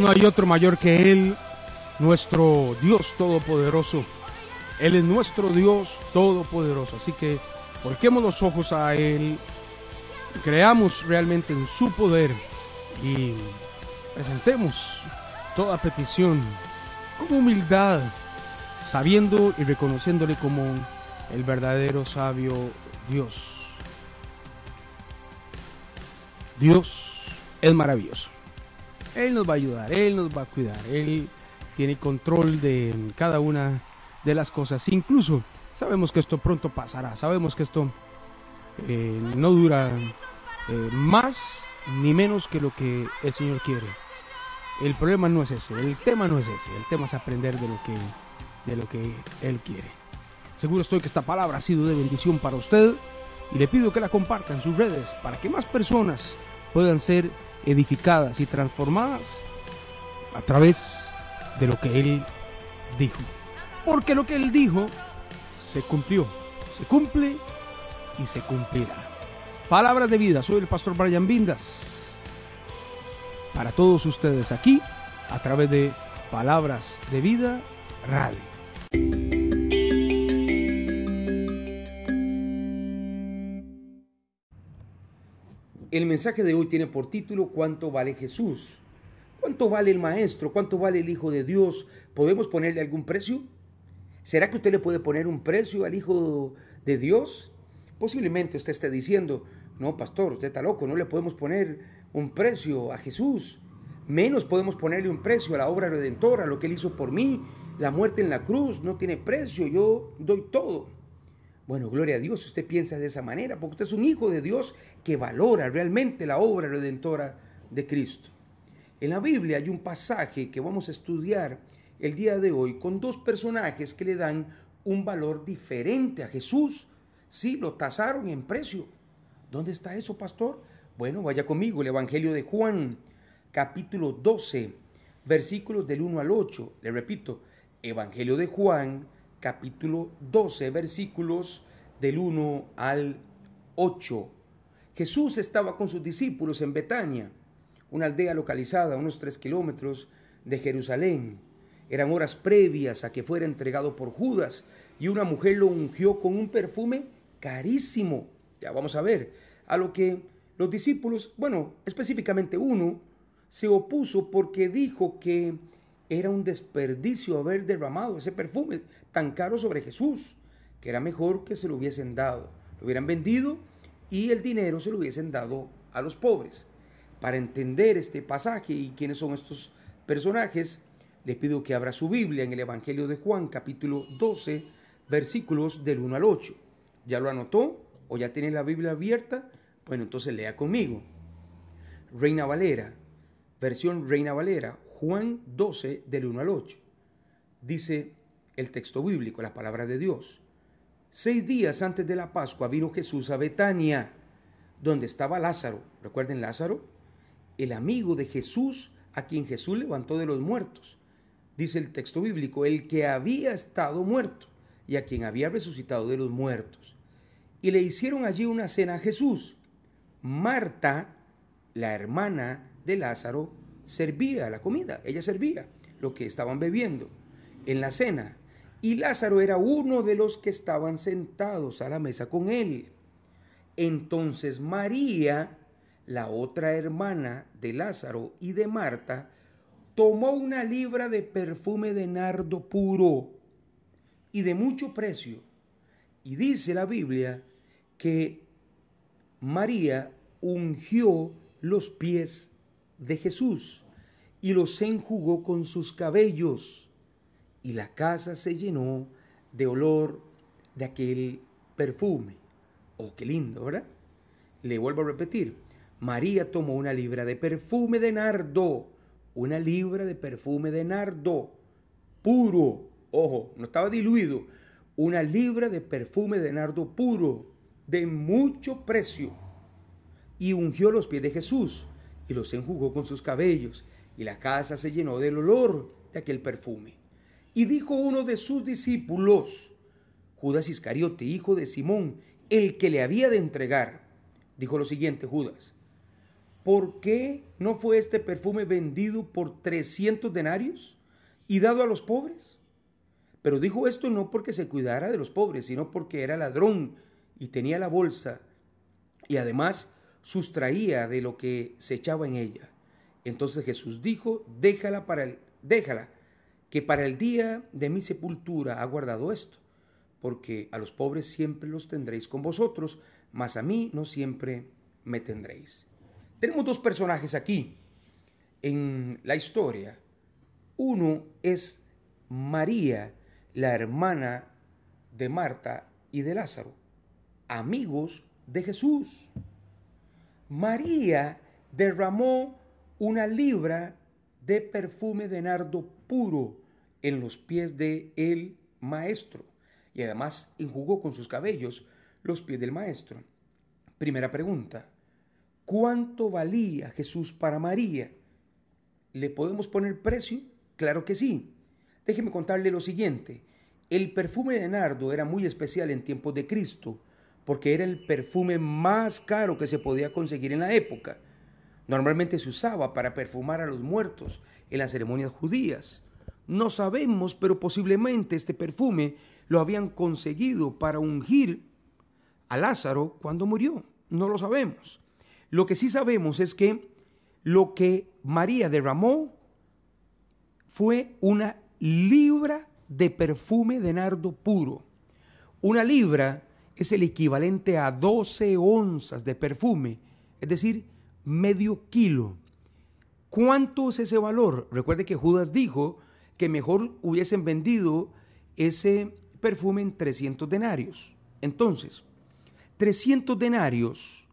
No hay otro mayor que Él, nuestro Dios Todopoderoso. Él es nuestro Dios Todopoderoso. Así que volquemos los ojos a Él, creamos realmente en su poder y presentemos toda petición con humildad, sabiendo y reconociéndole como el verdadero sabio Dios. Dios es maravilloso. Él nos va a ayudar, Él nos va a cuidar, Él tiene control de cada una de las cosas. Incluso sabemos que esto pronto pasará, sabemos que esto eh, no dura eh, más ni menos que lo que el Señor quiere. El problema no es ese, el tema no es ese, el tema es aprender de lo que, de lo que Él quiere. Seguro estoy que esta palabra ha sido de bendición para usted y le pido que la comparta en sus redes para que más personas puedan ser edificadas y transformadas a través de lo que Él dijo. Porque lo que Él dijo se cumplió, se cumple y se cumplirá. Palabras de vida, soy el pastor Brian Vindas. Para todos ustedes aquí, a través de Palabras de Vida Radio. El mensaje de hoy tiene por título ¿Cuánto vale Jesús? ¿Cuánto vale el Maestro? ¿Cuánto vale el Hijo de Dios? ¿Podemos ponerle algún precio? ¿Será que usted le puede poner un precio al Hijo de Dios? Posiblemente usted esté diciendo, no, pastor, usted está loco, no le podemos poner un precio a Jesús. Menos podemos ponerle un precio a la obra redentora, a lo que Él hizo por mí. La muerte en la cruz no tiene precio, yo doy todo. Bueno, gloria a Dios, usted piensa de esa manera, porque usted es un hijo de Dios que valora realmente la obra redentora de Cristo. En la Biblia hay un pasaje que vamos a estudiar el día de hoy con dos personajes que le dan un valor diferente a Jesús. Sí, lo tasaron en precio. ¿Dónde está eso, pastor? Bueno, vaya conmigo, el Evangelio de Juan, capítulo 12, versículos del 1 al 8. Le repito, Evangelio de Juan, capítulo 12, versículos del 1 al 8. Jesús estaba con sus discípulos en Betania, una aldea localizada a unos tres kilómetros de Jerusalén. Eran horas previas a que fuera entregado por Judas y una mujer lo ungió con un perfume carísimo. Ya vamos a ver, a lo que los discípulos, bueno, específicamente uno, se opuso porque dijo que era un desperdicio haber derramado ese perfume tan caro sobre Jesús, que era mejor que se lo hubiesen dado, lo hubieran vendido y el dinero se lo hubiesen dado a los pobres. Para entender este pasaje y quiénes son estos personajes, les pido que abra su Biblia en el Evangelio de Juan, capítulo 12, versículos del 1 al 8. ¿Ya lo anotó o ya tiene la Biblia abierta? Bueno, entonces lea conmigo. Reina Valera, versión Reina Valera, Juan 12 del 1 al 8. Dice el texto bíblico, la palabra de Dios. Seis días antes de la Pascua vino Jesús a Betania, donde estaba Lázaro. ¿Recuerden Lázaro? El amigo de Jesús a quien Jesús levantó de los muertos. Dice el texto bíblico, el que había estado muerto y a quien había resucitado de los muertos. Y le hicieron allí una cena a Jesús. Marta, la hermana de Lázaro, servía la comida, ella servía lo que estaban bebiendo en la cena. Y Lázaro era uno de los que estaban sentados a la mesa con él. Entonces María, la otra hermana de Lázaro y de Marta, tomó una libra de perfume de nardo puro y de mucho precio. Y dice la Biblia que María ungió los pies de Jesús y los enjugó con sus cabellos. Y la casa se llenó de olor de aquel perfume. Oh, qué lindo, ¿verdad? Le vuelvo a repetir. María tomó una libra de perfume de nardo, una libra de perfume de nardo, puro, ojo, no estaba diluido, una libra de perfume de nardo puro, de mucho precio, y ungió los pies de Jesús y los enjugó con sus cabellos, y la casa se llenó del olor de aquel perfume. Y dijo uno de sus discípulos, Judas Iscariote, hijo de Simón, el que le había de entregar, dijo lo siguiente Judas, ¿por qué no fue este perfume vendido por 300 denarios y dado a los pobres? Pero dijo esto no porque se cuidara de los pobres, sino porque era ladrón y tenía la bolsa y además sustraía de lo que se echaba en ella. Entonces Jesús dijo, déjala para el, déjala, que para el día de mi sepultura ha guardado esto, porque a los pobres siempre los tendréis con vosotros, mas a mí no siempre me tendréis. Tenemos dos personajes aquí en la historia. Uno es María, la hermana de Marta y de Lázaro, amigos de Jesús. María derramó una libra de perfume de nardo puro en los pies de el maestro y además enjugó con sus cabellos los pies del maestro. Primera pregunta, ¿cuánto valía Jesús para María? ¿Le podemos poner precio? Claro que sí. Déjeme contarle lo siguiente. El perfume de nardo era muy especial en tiempos de Cristo, porque era el perfume más caro que se podía conseguir en la época. Normalmente se usaba para perfumar a los muertos en las ceremonias judías. No sabemos, pero posiblemente este perfume lo habían conseguido para ungir a Lázaro cuando murió. No lo sabemos. Lo que sí sabemos es que lo que María derramó fue una libra de perfume de nardo puro. Una libra es el equivalente a 12 onzas de perfume, es decir, medio kilo. ¿Cuánto es ese valor? Recuerde que Judas dijo que mejor hubiesen vendido ese perfume en 300 denarios. Entonces, 300 denarios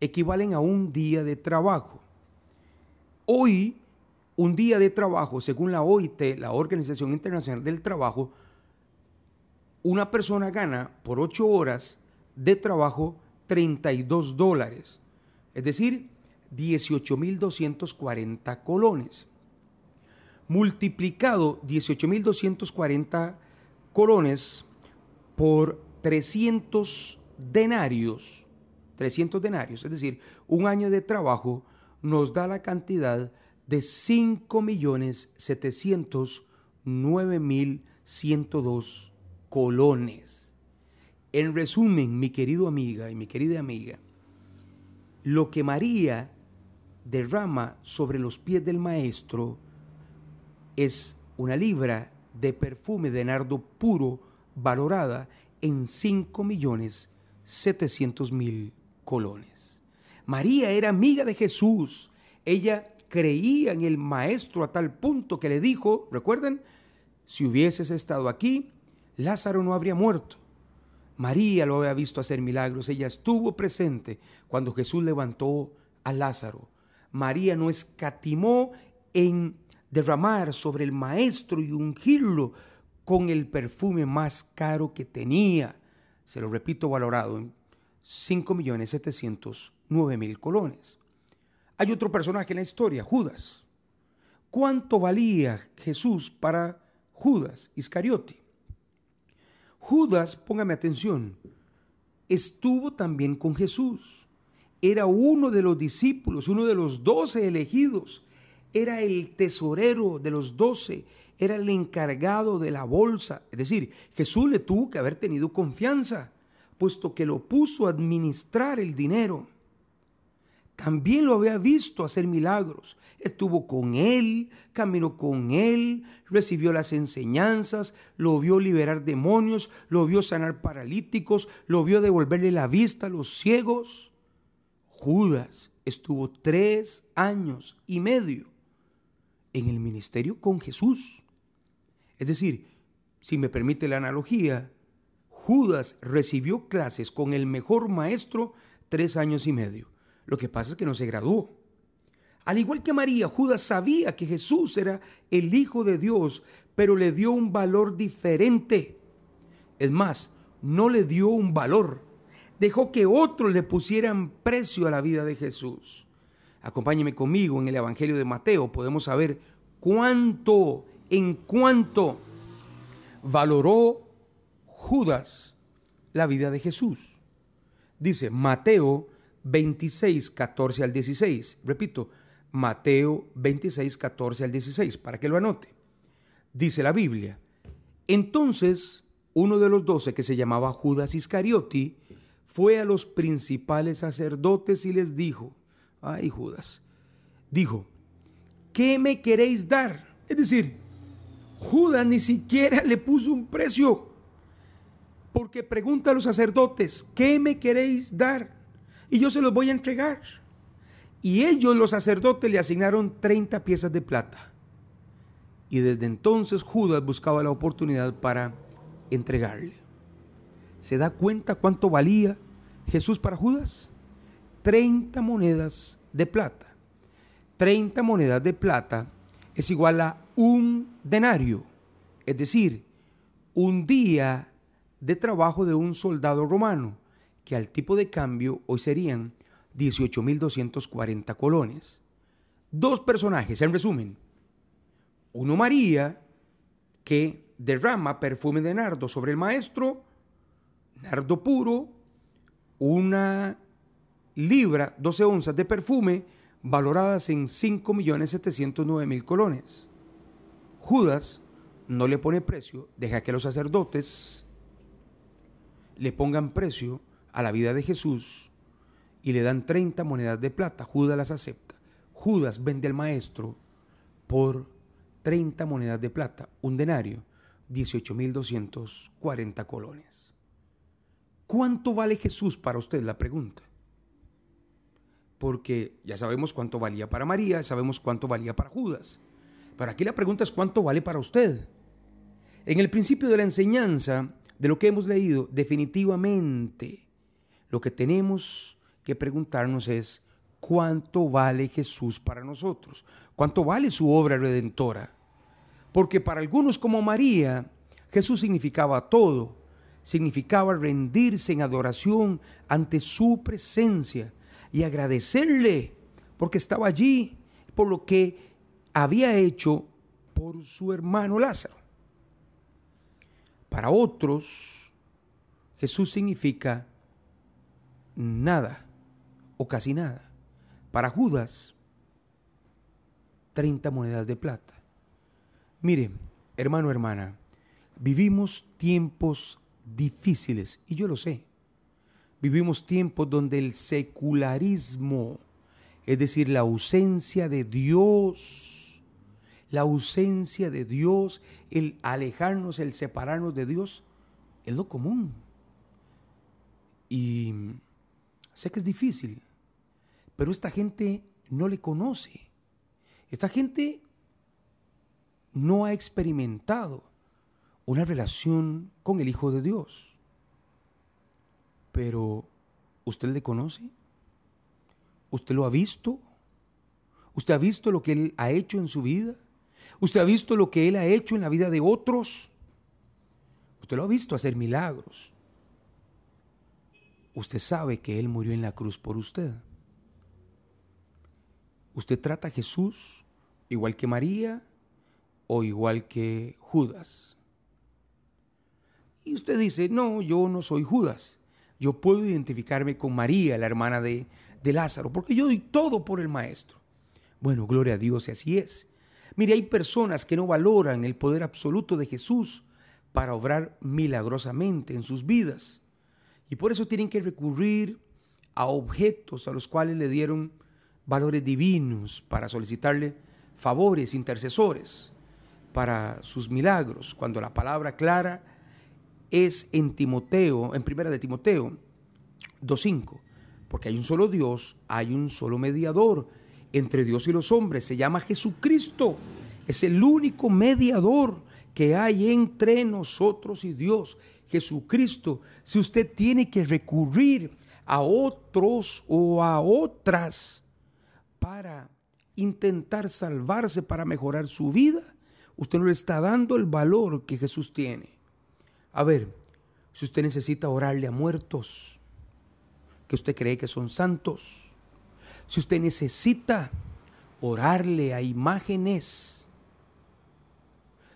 equivalen a un día de trabajo. Hoy, un día de trabajo, según la OIT, la Organización Internacional del Trabajo, una persona gana por 8 horas de trabajo 32 dólares, es decir, 18.240 colones. Multiplicado 18.240 colones por 300 denarios, 300 denarios, es decir, un año de trabajo nos da la cantidad de 5.709.102 colones. En resumen, mi querido amiga y mi querida amiga, lo que María derrama sobre los pies del maestro es una libra de perfume de nardo puro valorada en 5 millones 700 mil colones. María era amiga de Jesús. Ella creía en el maestro a tal punto que le dijo, recuerden, si hubieses estado aquí, Lázaro no habría muerto. María lo había visto hacer milagros, ella estuvo presente cuando Jesús levantó a Lázaro. María no escatimó en derramar sobre el maestro y ungirlo con el perfume más caro que tenía. Se lo repito, valorado en 5.709.000 colones. Hay otro personaje en la historia, Judas. ¿Cuánto valía Jesús para Judas Iscariote? Judas, póngame atención, estuvo también con Jesús. Era uno de los discípulos, uno de los doce elegidos. Era el tesorero de los doce, era el encargado de la bolsa. Es decir, Jesús le tuvo que haber tenido confianza, puesto que lo puso a administrar el dinero. También lo había visto hacer milagros. Estuvo con él, caminó con él, recibió las enseñanzas, lo vio liberar demonios, lo vio sanar paralíticos, lo vio devolverle la vista a los ciegos. Judas estuvo tres años y medio en el ministerio con Jesús. Es decir, si me permite la analogía, Judas recibió clases con el mejor maestro tres años y medio. Lo que pasa es que no se graduó. Al igual que María, Judas sabía que Jesús era el Hijo de Dios, pero le dio un valor diferente. Es más, no le dio un valor. Dejó que otros le pusieran precio a la vida de Jesús. Acompáñeme conmigo en el Evangelio de Mateo. Podemos saber cuánto, en cuánto valoró Judas la vida de Jesús. Dice Mateo 26, 14 al 16. Repito, Mateo 26, 14 al 16, para que lo anote. Dice la Biblia. Entonces, uno de los doce, que se llamaba Judas Iscariotti, fue a los principales sacerdotes y les dijo, ay Judas, dijo, ¿qué me queréis dar? Es decir, Judas ni siquiera le puso un precio, porque pregunta a los sacerdotes, ¿qué me queréis dar? Y yo se los voy a entregar. Y ellos, los sacerdotes, le asignaron 30 piezas de plata. Y desde entonces Judas buscaba la oportunidad para entregarle. ¿Se da cuenta cuánto valía Jesús para Judas? 30 monedas de plata. 30 monedas de plata es igual a un denario, es decir, un día de trabajo de un soldado romano, que al tipo de cambio hoy serían 18.240 colones. Dos personajes, en resumen. Uno María, que derrama perfume de nardo sobre el maestro, nardo puro, una libra, 12 onzas de perfume, valoradas en 5.709.000 colones. Judas no le pone precio, deja que los sacerdotes le pongan precio a la vida de Jesús y le dan 30 monedas de plata. Judas las acepta. Judas vende al maestro por 30 monedas de plata, un denario, 18.240 colones. ¿Cuánto vale Jesús para usted? La pregunta. Porque ya sabemos cuánto valía para María, sabemos cuánto valía para Judas. Pero aquí la pregunta es cuánto vale para usted. En el principio de la enseñanza, de lo que hemos leído, definitivamente lo que tenemos que preguntarnos es cuánto vale Jesús para nosotros, cuánto vale su obra redentora. Porque para algunos como María, Jesús significaba todo, significaba rendirse en adoración ante su presencia y agradecerle porque estaba allí, por lo que había hecho por su hermano Lázaro. Para otros, Jesús significa nada o casi nada. Para Judas, 30 monedas de plata. Mire, hermano, hermana, vivimos tiempos difíciles y yo lo sé. Vivimos tiempos donde el secularismo, es decir, la ausencia de Dios, la ausencia de Dios, el alejarnos, el separarnos de Dios, es lo común. Y sé que es difícil, pero esta gente no le conoce. Esta gente no ha experimentado una relación con el Hijo de Dios. Pero, ¿usted le conoce? ¿Usted lo ha visto? ¿Usted ha visto lo que Él ha hecho en su vida? ¿Usted ha visto lo que Él ha hecho en la vida de otros? Usted lo ha visto hacer milagros. Usted sabe que Él murió en la cruz por usted. Usted trata a Jesús igual que María o igual que Judas. Y usted dice, no, yo no soy Judas. Yo puedo identificarme con María, la hermana de, de Lázaro, porque yo doy todo por el Maestro. Bueno, gloria a Dios, y así es. Mire, hay personas que no valoran el poder absoluto de Jesús para obrar milagrosamente en sus vidas. Y por eso tienen que recurrir a objetos a los cuales le dieron valores divinos para solicitarle favores intercesores para sus milagros, cuando la palabra clara es en Timoteo, en primera de Timoteo 2.5, porque hay un solo Dios, hay un solo mediador entre Dios y los hombres, se llama Jesucristo, es el único mediador que hay entre nosotros y Dios, Jesucristo. Si usted tiene que recurrir a otros o a otras para intentar salvarse, para mejorar su vida, usted no le está dando el valor que Jesús tiene. A ver, si usted necesita orarle a muertos, que usted cree que son santos, si usted necesita orarle a imágenes,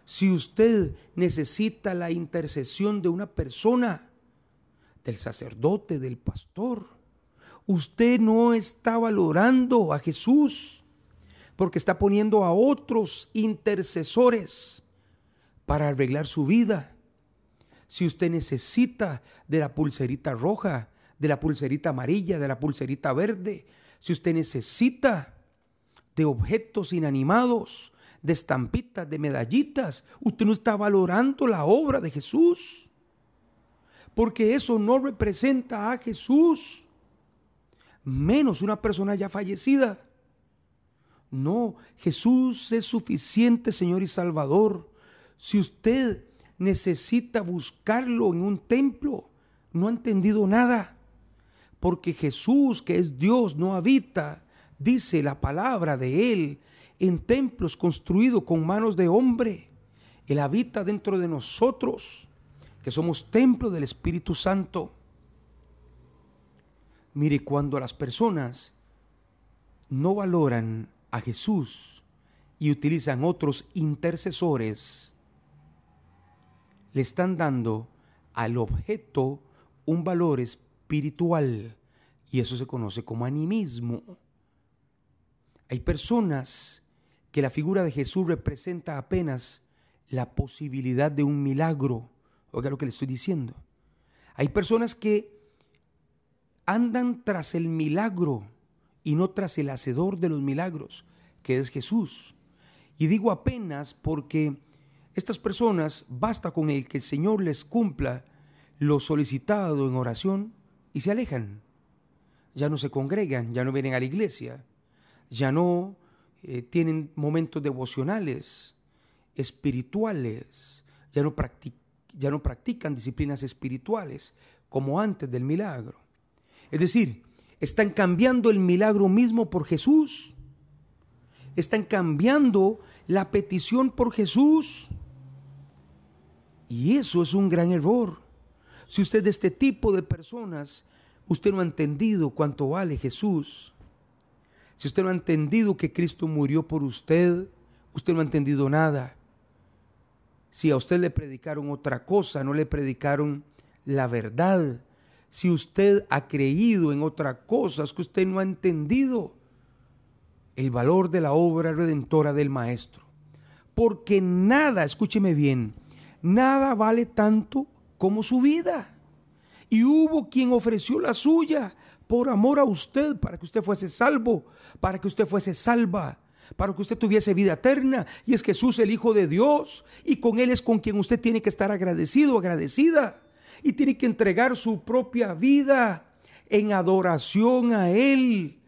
si usted necesita la intercesión de una persona, del sacerdote, del pastor, usted no está valorando a Jesús porque está poniendo a otros intercesores para arreglar su vida. Si usted necesita de la pulserita roja, de la pulserita amarilla, de la pulserita verde, si usted necesita de objetos inanimados, de estampitas, de medallitas, usted no está valorando la obra de Jesús. Porque eso no representa a Jesús. Menos una persona ya fallecida. No, Jesús es suficiente, Señor y Salvador. Si usted necesita buscarlo en un templo, no ha entendido nada. Porque Jesús, que es Dios, no habita, dice la palabra de Él, en templos construidos con manos de hombre. Él habita dentro de nosotros, que somos templo del Espíritu Santo. Mire, cuando las personas no valoran a Jesús y utilizan otros intercesores, le están dando al objeto un valor espiritual y eso se conoce como animismo. Hay personas que la figura de Jesús representa apenas la posibilidad de un milagro. Oiga lo que le estoy diciendo. Hay personas que andan tras el milagro y no tras el hacedor de los milagros, que es Jesús. Y digo apenas porque estas personas basta con el que el Señor les cumpla lo solicitado en oración y se alejan. Ya no se congregan, ya no vienen a la iglesia, ya no eh, tienen momentos devocionales, espirituales, ya no, ya no practican disciplinas espirituales como antes del milagro. Es decir, están cambiando el milagro mismo por Jesús. Están cambiando la petición por Jesús. Y eso es un gran error. Si usted de este tipo de personas, usted no ha entendido cuánto vale Jesús. Si usted no ha entendido que Cristo murió por usted, usted no ha entendido nada. Si a usted le predicaron otra cosa, no le predicaron la verdad si usted ha creído en otra cosa, es que usted no ha entendido el valor de la obra redentora del Maestro. Porque nada, escúcheme bien, nada vale tanto como su vida. Y hubo quien ofreció la suya por amor a usted, para que usted fuese salvo, para que usted fuese salva, para que usted tuviese vida eterna. Y es Jesús el Hijo de Dios, y con Él es con quien usted tiene que estar agradecido, agradecida y tiene que entregar su propia vida en adoración a Él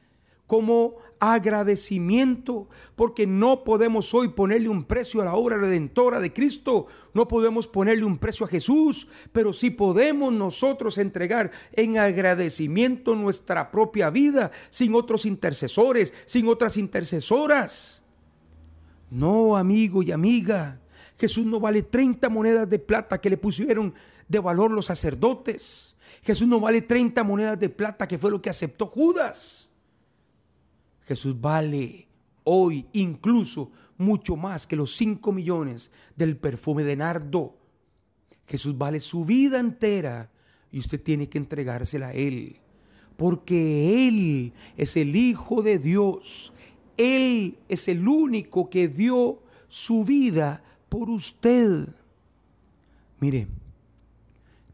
como agradecimiento, porque no podemos hoy ponerle un precio a la obra redentora de Cristo, no podemos ponerle un precio a Jesús, pero sí podemos nosotros entregar en agradecimiento nuestra propia vida, sin otros intercesores, sin otras intercesoras. No, amigo y amiga, Jesús no vale 30 monedas de plata que le pusieron de valor los sacerdotes. Jesús no vale 30 monedas de plata, que fue lo que aceptó Judas. Jesús vale hoy incluso mucho más que los 5 millones del perfume de nardo. Jesús vale su vida entera y usted tiene que entregársela a Él. Porque Él es el Hijo de Dios. Él es el único que dio su vida por usted. Mire,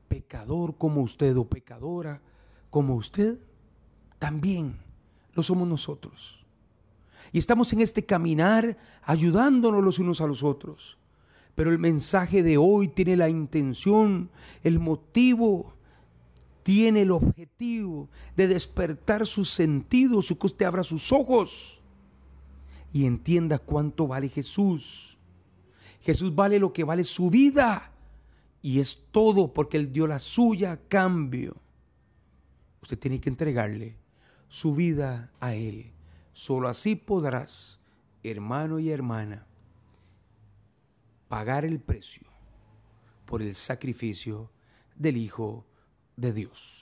pecador como usted o pecadora como usted, también lo somos nosotros. Y estamos en este caminar ayudándonos los unos a los otros. Pero el mensaje de hoy tiene la intención, el motivo, tiene el objetivo de despertar sus sentidos, y que usted abra sus ojos y entienda cuánto vale Jesús. Jesús vale lo que vale su vida. Y es todo porque Él dio la suya a cambio. Usted tiene que entregarle su vida a Él. Solo así podrás, hermano y hermana, pagar el precio por el sacrificio del Hijo de Dios.